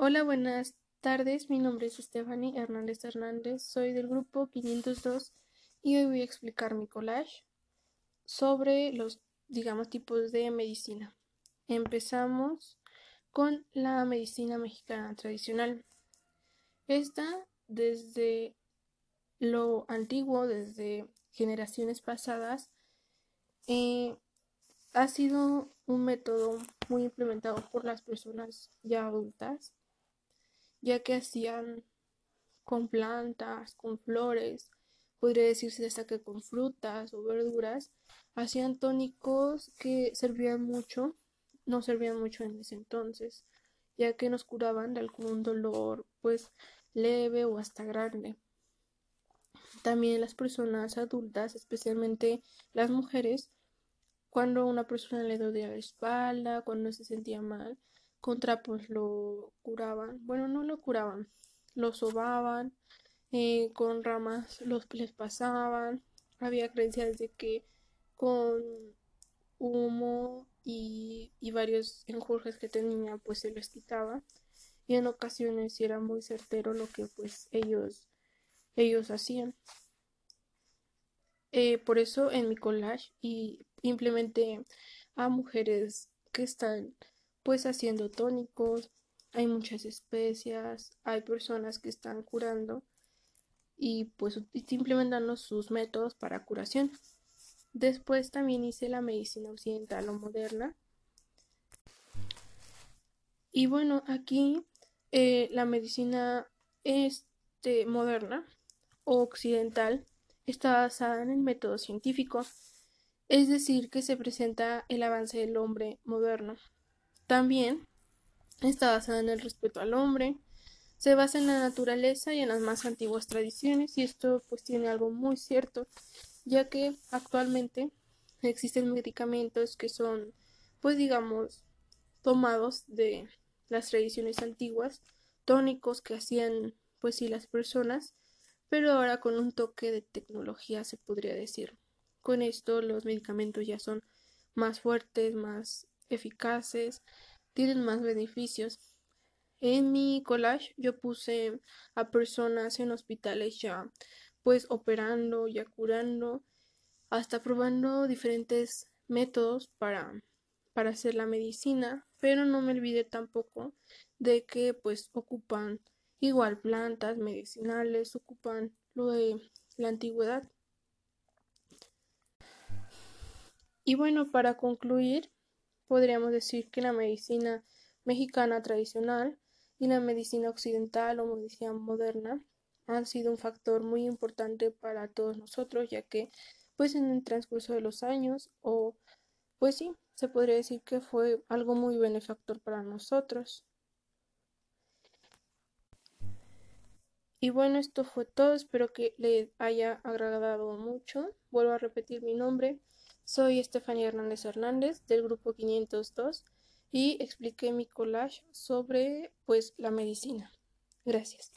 Hola, buenas tardes. Mi nombre es Stephanie Hernández Hernández. Soy del grupo 502 y hoy voy a explicar mi collage sobre los, digamos, tipos de medicina. Empezamos con la medicina mexicana tradicional. Esta, desde lo antiguo, desde generaciones pasadas, eh, ha sido un método muy implementado por las personas ya adultas ya que hacían con plantas, con flores, podría decirse hasta que con frutas o verduras, hacían tónicos que servían mucho, no servían mucho en ese entonces, ya que nos curaban de algún dolor pues leve o hasta grande. También las personas adultas, especialmente las mujeres, cuando una persona le dolía la espalda, cuando se sentía mal, con trapos lo curaban, bueno, no lo curaban, lo sobaban, eh, con ramas los les pasaban, había creencias de que con humo y, y varios enjurjes que tenía pues se les quitaba y en ocasiones era muy certero lo que pues ellos ellos hacían. Eh, por eso en mi collage y implementé a mujeres que están pues haciendo tónicos, hay muchas especias, hay personas que están curando y pues implementando sus métodos para curación. Después también hice la medicina occidental o moderna. Y bueno, aquí eh, la medicina este, moderna o occidental está basada en el método científico, es decir, que se presenta el avance del hombre moderno también está basada en el respeto al hombre, se basa en la naturaleza y en las más antiguas tradiciones y esto pues tiene algo muy cierto, ya que actualmente existen medicamentos que son pues digamos tomados de las tradiciones antiguas, tónicos que hacían pues sí las personas, pero ahora con un toque de tecnología se podría decir. Con esto los medicamentos ya son más fuertes, más eficaces, tienen más beneficios. En mi collage yo puse a personas en hospitales ya pues operando, ya curando, hasta probando diferentes métodos para, para hacer la medicina, pero no me olvidé tampoco de que pues ocupan igual plantas medicinales, ocupan lo de la antigüedad. Y bueno, para concluir, podríamos decir que la medicina mexicana tradicional y la medicina occidental o medicina moderna han sido un factor muy importante para todos nosotros, ya que pues en el transcurso de los años o pues sí, se podría decir que fue algo muy benefactor para nosotros. Y bueno, esto fue todo, espero que les haya agradado mucho. Vuelvo a repetir mi nombre, soy Estefanía Hernández Hernández del grupo 502 y expliqué mi collage sobre pues la medicina. Gracias.